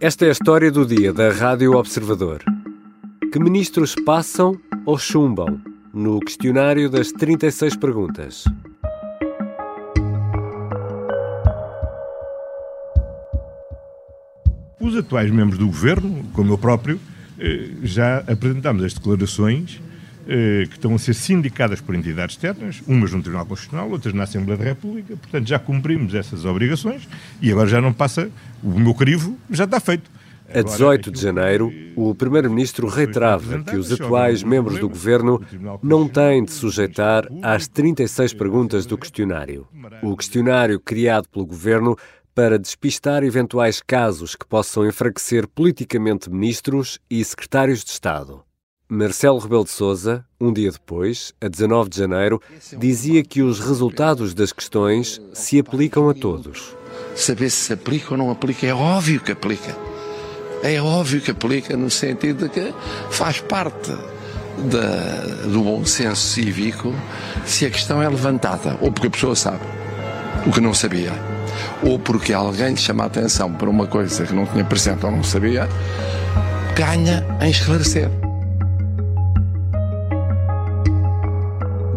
Esta é a história do dia da Rádio Observador. Que ministros passam ou chumbam no questionário das 36 perguntas? Os atuais membros do governo, como eu próprio, eh, já apresentámos as declarações eh, que estão a ser sindicadas por entidades externas, umas no Tribunal Constitucional, outras na Assembleia da República, portanto já cumprimos essas obrigações e agora já não passa, o meu crivo já está feito. A 18 de janeiro, o Primeiro-Ministro reiterava que os atuais membros do governo não têm de sujeitar às 36 perguntas do questionário. O questionário criado pelo governo para despistar eventuais casos que possam enfraquecer politicamente ministros e secretários de Estado. Marcelo Rebelo de Sousa, um dia depois, a 19 de janeiro, dizia que os resultados das questões se aplicam a todos. Saber se aplica ou não aplica é óbvio que aplica. É óbvio que aplica no sentido de que faz parte da, do bom senso cívico se a questão é levantada, ou porque a pessoa sabe o que não sabia, ou porque alguém lhe chama a atenção para uma coisa que não tinha presente ou não sabia, ganha em esclarecer.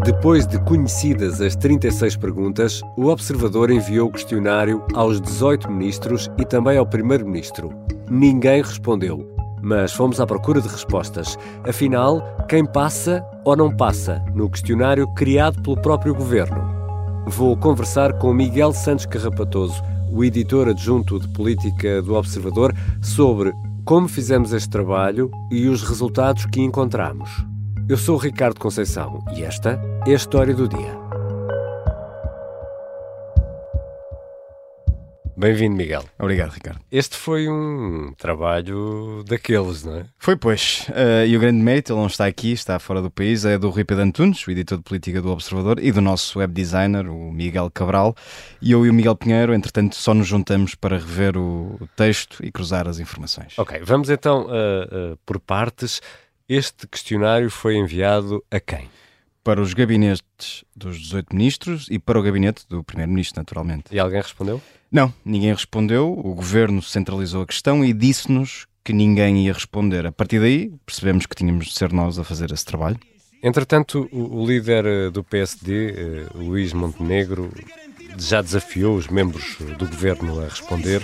Depois de conhecidas as 36 perguntas, o observador enviou o questionário aos 18 ministros e também ao primeiro-ministro. Ninguém respondeu, mas fomos à procura de respostas. Afinal, quem passa ou não passa no questionário criado pelo próprio governo? Vou conversar com Miguel Santos Carrapatoso, o editor adjunto de política do Observador, sobre como fizemos este trabalho e os resultados que encontramos. Eu sou o Ricardo Conceição e esta é a história do dia. Bem-vindo, Miguel. Obrigado, Ricardo. Este foi um trabalho daqueles, não é? Foi, pois. Uh, e o grande mérito, ele não está aqui, está fora do país, é do Rui Pedro Antunes, o editor de política do Observador, e do nosso web designer, o Miguel Cabral. E eu e o Miguel Pinheiro, entretanto, só nos juntamos para rever o texto e cruzar as informações. Ok, vamos então uh, uh, por partes. Este questionário foi enviado a quem? Para os gabinetes dos 18 ministros e para o gabinete do primeiro-ministro, naturalmente. E alguém respondeu? Não, ninguém respondeu. O governo centralizou a questão e disse-nos que ninguém ia responder. A partir daí, percebemos que tínhamos de ser nós a fazer esse trabalho. Entretanto, o, líder eh, do PSD, eh, Luís Montenegro, já desafiou os membros do governo a responder.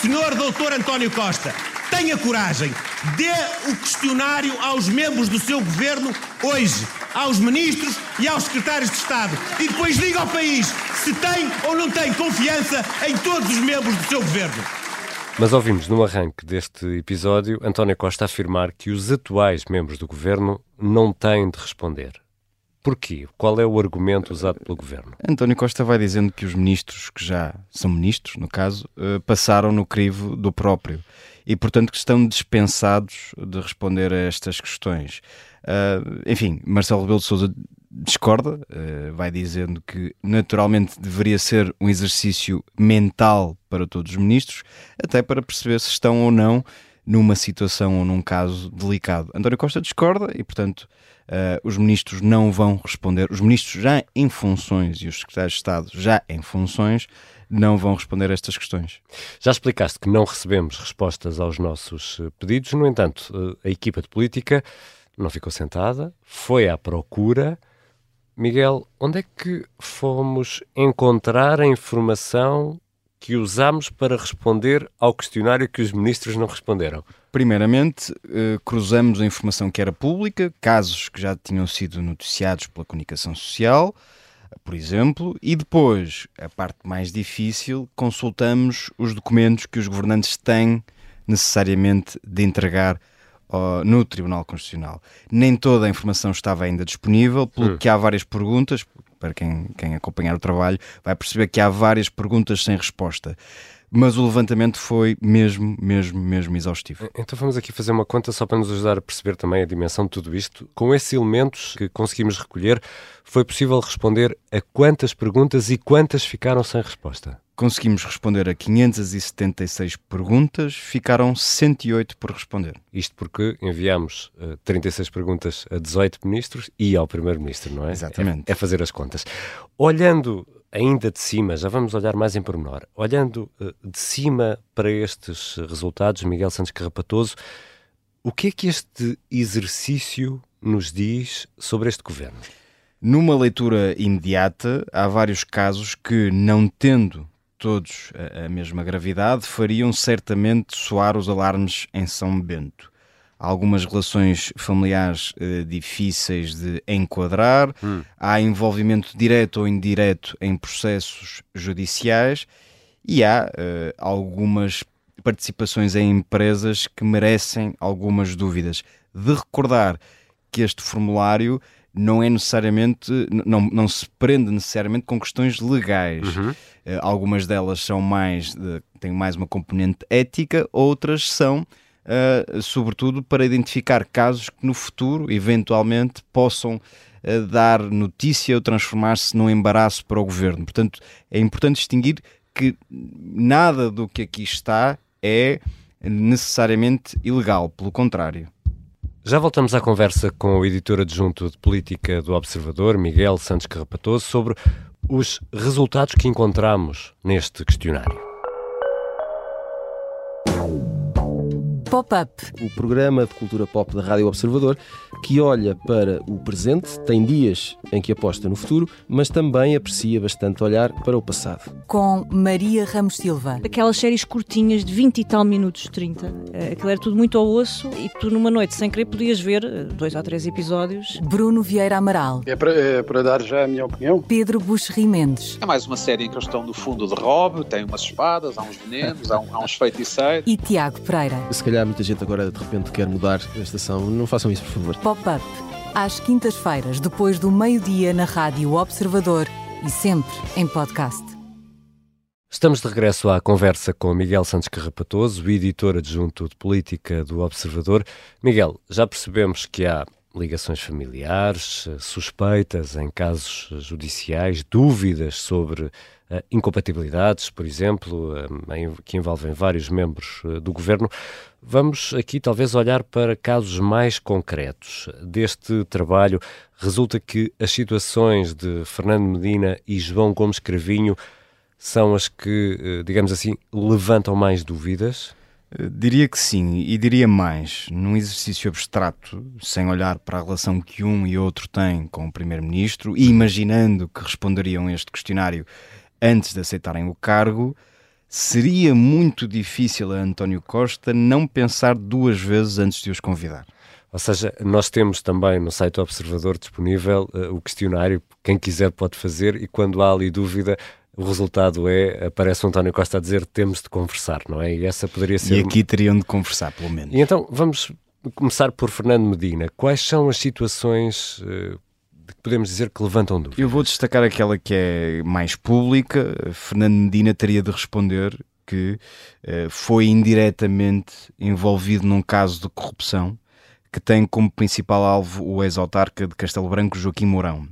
Senhor Doutor António Costa, tenha coragem, dê o questionário aos membros do seu governo hoje, aos ministros e aos secretários de Estado. E depois diga ao país se tem ou não tem confiança em todos os membros do seu governo. Mas ouvimos no arranque deste episódio António Costa afirmar que os atuais membros do governo não têm de responder. Porquê? Qual é o argumento usado pelo governo? António Costa vai dizendo que os ministros, que já são ministros, no caso, eh, passaram no crivo do próprio e, portanto, que estão dispensados de responder a estas questões. Uh, enfim, Marcelo Rebelo de Sousa discorda, uh, vai dizendo que naturalmente deveria ser um exercício mental para todos os ministros, até para perceber se estão ou não numa situação ou num caso delicado. António Costa discorda e, portanto, uh, os ministros não vão responder. Os ministros já em funções e os secretários de Estado já em funções não vão responder a estas questões. Já explicaste que não recebemos respostas aos nossos pedidos, no entanto, a equipa de política não ficou sentada, foi à procura. Miguel, onde é que fomos encontrar a informação que usámos para responder ao questionário que os ministros não responderam? Primeiramente, eh, cruzamos a informação que era pública, casos que já tinham sido noticiados pela comunicação social, por exemplo, e depois, a parte mais difícil, consultamos os documentos que os governantes têm necessariamente de entregar no Tribunal Constitucional. Nem toda a informação estava ainda disponível, pelo hum. que há várias perguntas, para quem, quem acompanhar o trabalho, vai perceber que há várias perguntas sem resposta mas o levantamento foi mesmo, mesmo, mesmo exaustivo. Então vamos aqui fazer uma conta só para nos ajudar a perceber também a dimensão de tudo isto. Com esses elementos que conseguimos recolher, foi possível responder a quantas perguntas e quantas ficaram sem resposta? Conseguimos responder a 576 perguntas, ficaram 108 por responder. Isto porque enviamos uh, eh, 36 perguntas a 18 ministros e ao primeiro-ministro, não é? Exatamente. É, é fazer as contas. Olhando ainda de cima, já vamos olhar mais em pormenor, olhando uh, de cima para estes resultados, Miguel Santos Carrapatoso, o que é que este exercício nos diz sobre este governo? Numa leitura imediata, há vários casos que, não tendo todos a, a mesma gravidade, fariam certamente soar os alarmes em São Bento. Há algumas relações familiares eh, difíceis de enquadrar, hum. há envolvimento direto ou indireto em processos judiciais e há eh, algumas participações em empresas que merecem algumas dúvidas. De recordar que este formulário não é necessariamente, não, não se prende necessariamente com questões legais. Uhum. Uh, algumas delas são mais, uh, têm mais uma componente ética, outras são, uh, sobretudo, para identificar casos que no futuro, eventualmente, possam uh, dar notícia ou transformar-se num embaraço para o governo. Portanto, é importante distinguir que nada do que aqui está é necessariamente ilegal, pelo contrário. Já voltamos à conversa com o editor adjunto de política do Observador, Miguel Santos Carrapatoso, sobre os resultados que encontramos neste questionário. Pop-up. O programa de cultura pop da Rádio Observador que olha para o presente, tem dias em que aposta no futuro, mas também aprecia bastante olhar para o passado. Com Maria Ramos Silva. Aquelas séries curtinhas de 20 e tal minutos, 30. Eh, aquilo era tudo muito ao osso e tu numa noite sem querer podias ver eh, dois ou três episódios. Bruno Vieira Amaral. É para, é para dar já a minha opinião. Pedro Buxerri Mendes. É mais uma série em que eles estão no fundo de Rob, tem umas espadas, há uns venenos, há, um, há uns feiticeiros. E Tiago Pereira. Se calhar muita gente agora de repente quer mudar a estação. Não façam isso, por favor. Pop-up. Às quintas-feiras, depois do meio-dia, na Rádio Observador e sempre em podcast. Estamos de regresso à conversa com Miguel Santos Carrapatoso, editor adjunto de política do Observador. Miguel, já percebemos que há ligações familiares, suspeitas em casos judiciais, dúvidas sobre uh, incompatibilidades, por exemplo, uh, que envolvem vários membros do governo. Vamos aqui talvez olhar para casos mais concretos deste trabalho. Resulta que as situações de Fernando Medina e João Gomes Cravinho são as que, digamos assim, levantam mais dúvidas? Diria que sim, e diria mais. Num exercício abstrato, sem olhar para a relação que um e outro têm com o Primeiro-Ministro, e imaginando que responderiam este questionário antes de aceitarem o cargo, seria muito difícil a António Costa não pensar duas vezes antes de os convidar. Ou seja, nós temos também no site Observador disponível uh, o questionário, quem quiser pode fazer, e quando há ali dúvida, o resultado é, aparece o António Costa a dizer temos de conversar, não é? E essa poderia ser... E aqui teriam de conversar, pelo menos. E então, vamos começar por Fernando Medina. Quais são as situações uh, que podemos dizer que levantam dúvidas? Eu vou destacar aquela que é mais pública. Fernando Medina teria de responder que uh, foi indiretamente envolvido num caso de corrupção que tem como principal alvo o ex-autarca de Castelo Branco, Joaquim Mourão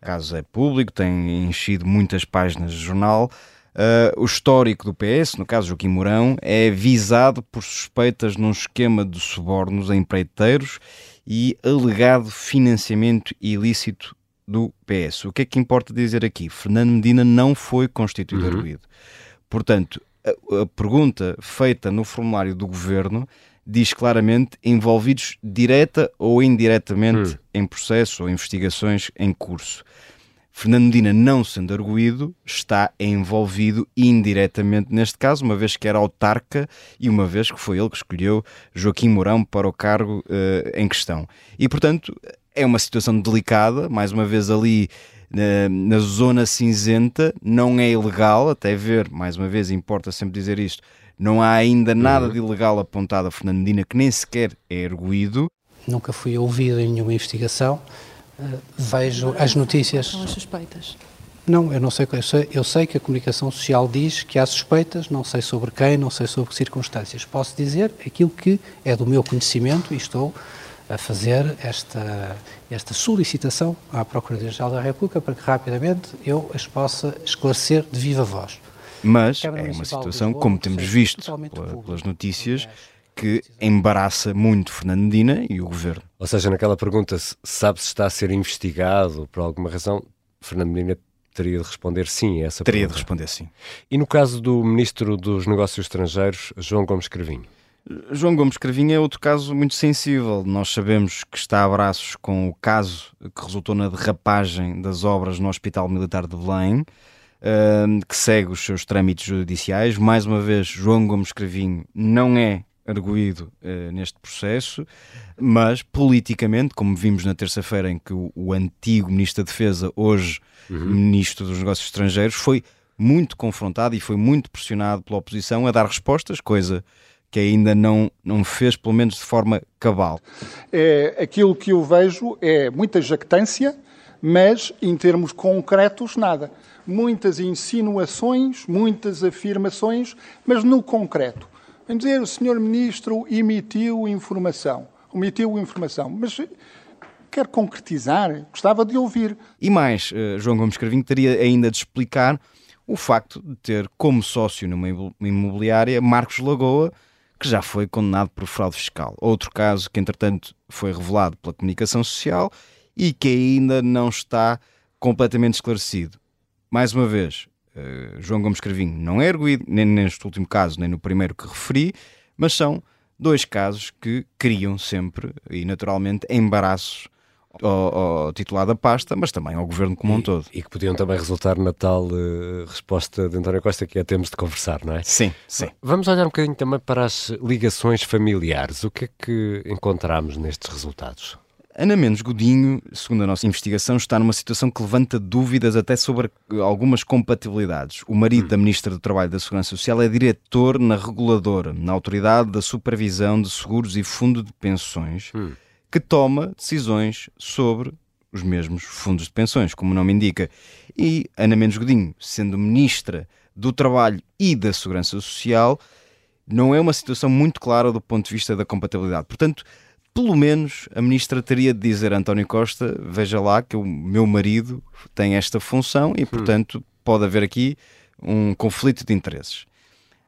caso é público, tem enchido muitas páginas de jornal. Uh, o histórico do PS, no caso Joaquim Mourão, é visado por suspeitas num esquema de subornos a empreiteiros e alegado financiamento ilícito do PS. O que é que importa dizer aqui? Fernando Medina não foi constituído uhum. arguído. Portanto, a, a pergunta feita no formulário do governo diz claramente envolvidos direta ou indiretamente hum. em processos ou investigações em curso. Fernando Medina, não sendo arguído, está envolvido indiretamente neste caso, uma vez que era autarca e uma vez que foi ele que escolheu Joaquim Mourão para o cargo uh, em questão. E, portanto, é uma situação delicada, mais uma vez ali na, na, zona cinzenta, não é ilegal, até ver, mais uma vez, importa sempre dizer isto, não há ainda nada uhum. de ilegal apontado a Fernando Medina que nem sequer é erguido. Nunca fui ouvido em nenhuma investigação. Uh, vejo as notícias. São as suspeitas. Não, eu não sei, eu sei, eu sei que a comunicação social diz que há suspeitas, não sei sobre quem, não sei sobre que circunstâncias. Posso dizer aquilo que é do meu conhecimento e estou a fazer esta, esta solicitação à Procuradoria-Geral da República para que rapidamente eu as possa esclarecer de viva voz. Mas é uma situação, como temos visto pelas notícias, que embaraça muito Fernando Medina e o governo. Ou seja, naquela pergunta, sabe se está a ser investigado por alguma razão, Fernando Medina teria de responder sim a essa Teria pergunta. de responder sim. E no caso do Ministro dos Negócios Estrangeiros, João Gomes Cravinho? João Gomes Cravinho é outro caso muito sensível. Nós sabemos que está a braços com o caso que resultou na derrapagem das obras no Hospital Militar de Belém, que segue os seus trâmites judiciais. Mais uma vez, João Gomes Cravinho não é arguído uh, neste processo, mas politicamente, como vimos na terça-feira em que o, o, antigo Ministro da Defesa, hoje uhum. Ministro dos Negócios Estrangeiros, foi muito confrontado e foi muito pressionado pela oposição a dar respostas, coisa que ainda não, não fez, pelo menos de forma cabal. É, aquilo que eu vejo é muita jactância, mas em termos concretos, nada. Muitas insinuações, muitas afirmações, mas no concreto. Vamos dizer, o senhor ministro emitiu informação, omitiu informação, mas quer concretizar, gostava de ouvir. E mais, uh, João Gomes Cravinho teria ainda de explicar o facto de ter como sócio numa imobiliária Marcos Lagoa, que já foi condenado por fraude fiscal. Outro caso que, entretanto, foi revelado pela comunicação social e que ainda não está completamente esclarecido. Mais uma vez, uh, João Gomes Cravinho não é erguido, nem neste último caso, nem no primeiro que referi, mas são dois casos que criam sempre e naturalmente embaraços ao, ao, titular da pasta, mas também ao governo como e, um todo. E que podiam também resultar na tal uh, resposta de António Costa que é temos de conversar, não é? Sim, sim. Vamos olhar um bocadinho também para as ligações familiares. O que é que encontramos nestes resultados? Ana Mendes Godinho, segundo a nossa investigação, está numa situação que levanta dúvidas até sobre algumas compatibilidades. O marido hum. da Ministra do Trabalho e da Segurança Social é diretor na reguladora, na Autoridade da Supervisão de Seguros e Fundo de Pensões, hum. que toma decisões sobre os mesmos fundos de pensões, como o nome indica. E Ana Mendes Godinho, sendo Ministra do Trabalho e da Segurança Social, não é uma situação muito clara do ponto de vista da compatibilidade. Portanto, pelo menos a ministra teria de dizer a António Costa: veja lá que o meu marido tem esta função e, portanto, hum. pode haver aqui um conflito de interesses.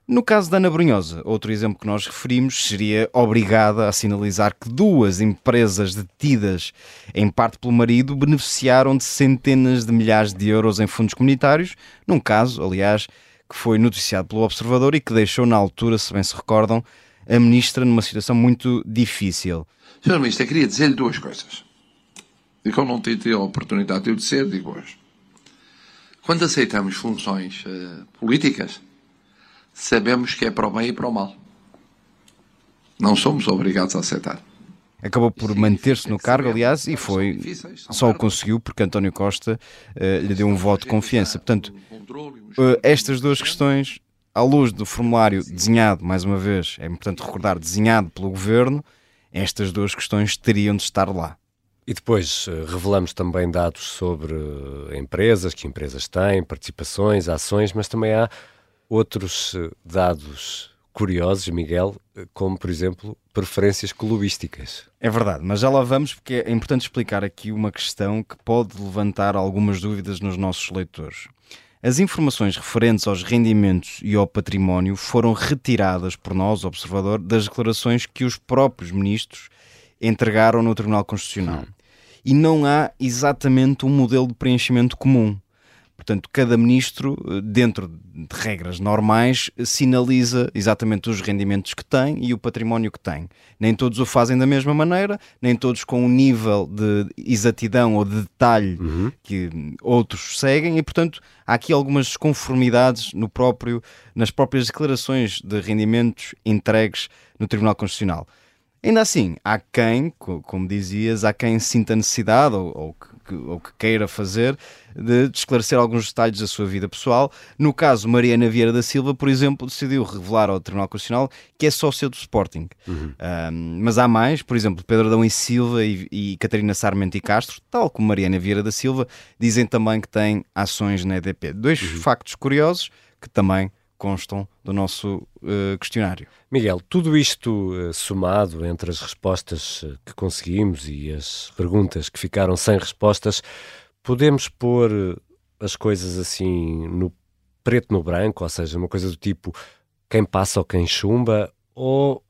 No caso da Ana Brunhosa, outro exemplo que nós referimos, seria obrigada a sinalizar que duas empresas detidas em parte pelo marido beneficiaram de centenas de milhares de euros em fundos comunitários, num caso, aliás, que foi noticiado pelo Observador e que deixou na altura, se bem se recordam, a ministra numa situação muito difícil. Senhor Ministro, eu queria dizer-lhe duas coisas. E como não tive a oportunidade de eu dizer, digo hoje. Quando aceitamos funções uh, políticas, sabemos que é para o bem e para o mal. Não somos obrigados a aceitar. Acabou por manter-se no cargo, aliás, e foi só o conseguiu porque António Costa uh, lhe deu um voto de confiança. Portanto, uh, estas duas questões, à luz do formulário desenhado, mais uma vez, é importante recordar, desenhado pelo governo, estas duas questões teriam de estar lá. E depois eh, revelamos também dados sobre eh, empresas, que empresas têm, participações, ações, mas também há outros eh, dados curiosos, Miguel, como por exemplo preferências clubísticas. É verdade, mas já lá vamos porque é importante explicar aqui uma questão que pode levantar algumas dúvidas nos nossos leitores. As informações referentes aos rendimentos e ao património foram retiradas por nós, observador, das declarações que os próprios ministros entregaram no Tribunal Constitucional. Sim. E não há exatamente um modelo de preenchimento comum. Portanto, cada ministro, eh, dentro de regras normais, sinaliza exatamente os rendimentos que tem e o património que tem. Nem todos o fazem da mesma maneira, nem todos com um nível de exatidão ou de detalhe uhum. que outros seguem, e, portanto, há aqui algumas desconformidades no próprio, nas próprias declarações de rendimentos entregues no Tribunal Constitucional. Ainda assim, há quem, como dizias, há quem sinta necessidade ou, ou, que, ou que queira fazer de, de, esclarecer alguns detalhes da sua vida pessoal. No caso, Mariana Vieira da Silva, por exemplo, decidiu revelar ao Tribunal Constitucional que é sócia do Sporting. Uhum. Um, mas há mais, por exemplo, Pedro Adão e Silva e, e Catarina Sarmento e Castro, tal como Mariana Vieira da Silva, dizem também que têm ações na EDP. Dois uhum. factos curiosos que também constam do nosso uh, questionário. Miguel, tudo isto uh, somado entre as respostas uh, que conseguimos e as perguntas que ficaram sem respostas, podemos pôr as coisas assim no preto no branco, ou seja, uma coisa do tipo quem passa ou quem chumba, ou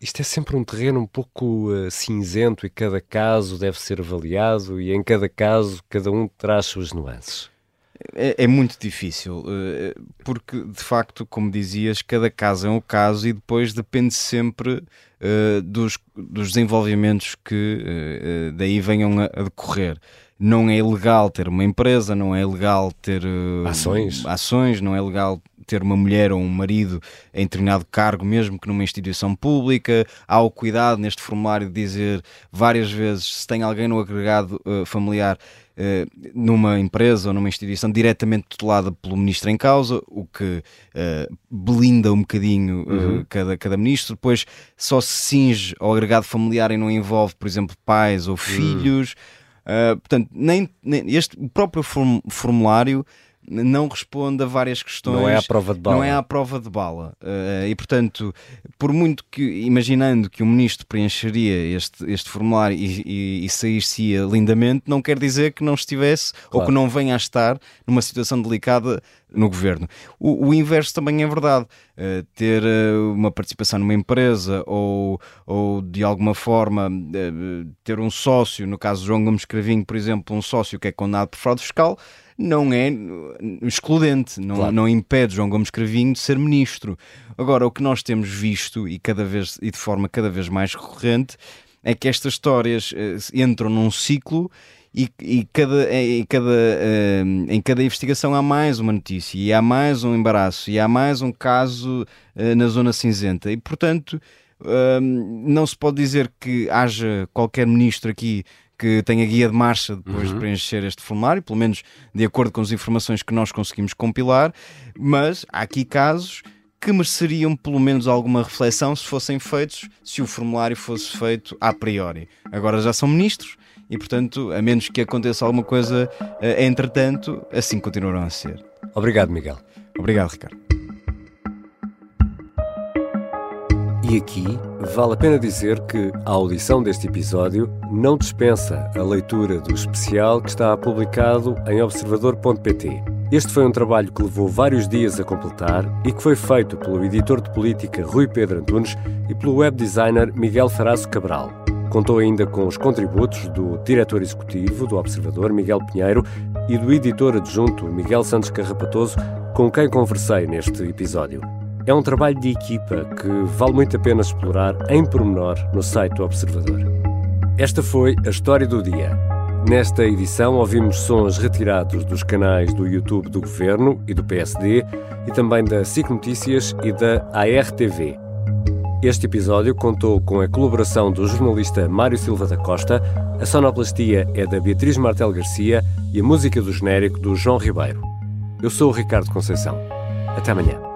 isto é sempre um terreno um pouco cinzento e cada caso deve ser avaliado e em cada caso cada um traz suas nuances. É, é, muito difícil, eh, porque de facto, como dizias, cada caso é um caso e depois depende sempre uh, dos, dos desenvolvimentos que uh, daí venham a, a, decorrer. Não é ilegal ter uma empresa, não é ilegal ter uh, ações. ações, não é legal ter uma mulher ou um marido em determinado cargo, mesmo que numa instituição pública. Há o cuidado neste formulário de dizer várias vezes se tem alguém no agregado uh, familiar uh, numa empresa ou numa instituição diretamente tutelada pelo ministro em causa, o que uh, blinda um bocadinho uhum. cada, cada ministro. Depois só se cinge ao agregado familiar e não envolve, por exemplo, pais ou uhum. filhos. Uhum. portanto, nem, nem, este o próprio formulário não responde a várias questões. Não é à prova de bala. Não é à prova de bala. Uh, e, portanto, por muito que, imaginando que o ministro preencheria este, este formulário e, e, e sair-se-ia lindamente, não quer dizer que não estivesse claro. ou que não venha a estar numa situação delicada no governo. O, o inverso também é verdade. Uh, ter uh, uma participação numa empresa ou, ou de alguma forma ter um sócio, no caso de João Gomes Cravinho, por exemplo, um sócio que é condenado por fraude fiscal, não é excludente, não, claro. não impede João Gomes Cravinho de ser ministro. Agora, o que nós temos visto e cada vez e de forma cada vez mais recorrente é que estas histórias uh, entram num ciclo e, e cada, em, cada, uh, em cada investigação há mais uma notícia e há mais um embaraço e há mais um caso uh, na zona cinzenta e portanto não se pode dizer que haja qualquer ministro aqui que tem a guia de marcha depois uhum. de preencher este formulário, pelo menos de acordo com as informações que nós conseguimos compilar, mas há aqui casos que mereceriam pelo menos alguma reflexão se fossem feitos, se o formulário fosse feito a priori. Agora já são ministros e, portanto, a menos que aconteça alguma coisa eh, entretanto, assim continuarão a ser. Obrigado, Miguel. Obrigado, Ricardo. E aqui vale a pena dizer que a audição deste episódio não dispensa a leitura do especial que está publicado em observador.pt. Este foi um trabalho que levou vários dias a completar e que foi feito pelo editor de política Rui Pedro Antunes e pelo web designer Miguel Farazo Cabral. Contou ainda com os contributos do diretor executivo do Observador, Miguel Pinheiro, e do editor adjunto, Miguel Santos Carrapatoso, com quem conversei neste episódio. É um trabalho de equipa que vale muito a pena explorar em pormenor no site do Observador. Esta foi a história do dia. Nesta edição ouvimos sons retirados dos canais do YouTube do Governo e do PSD e também da SIC Notícias e da ARTV. Este episódio contou com a colaboração do jornalista Mário Silva da Costa, a sonoplastia é da Beatriz Martel Garcia e a música do genérico do João Ribeiro. Eu sou o Ricardo Conceição. Até amanhã.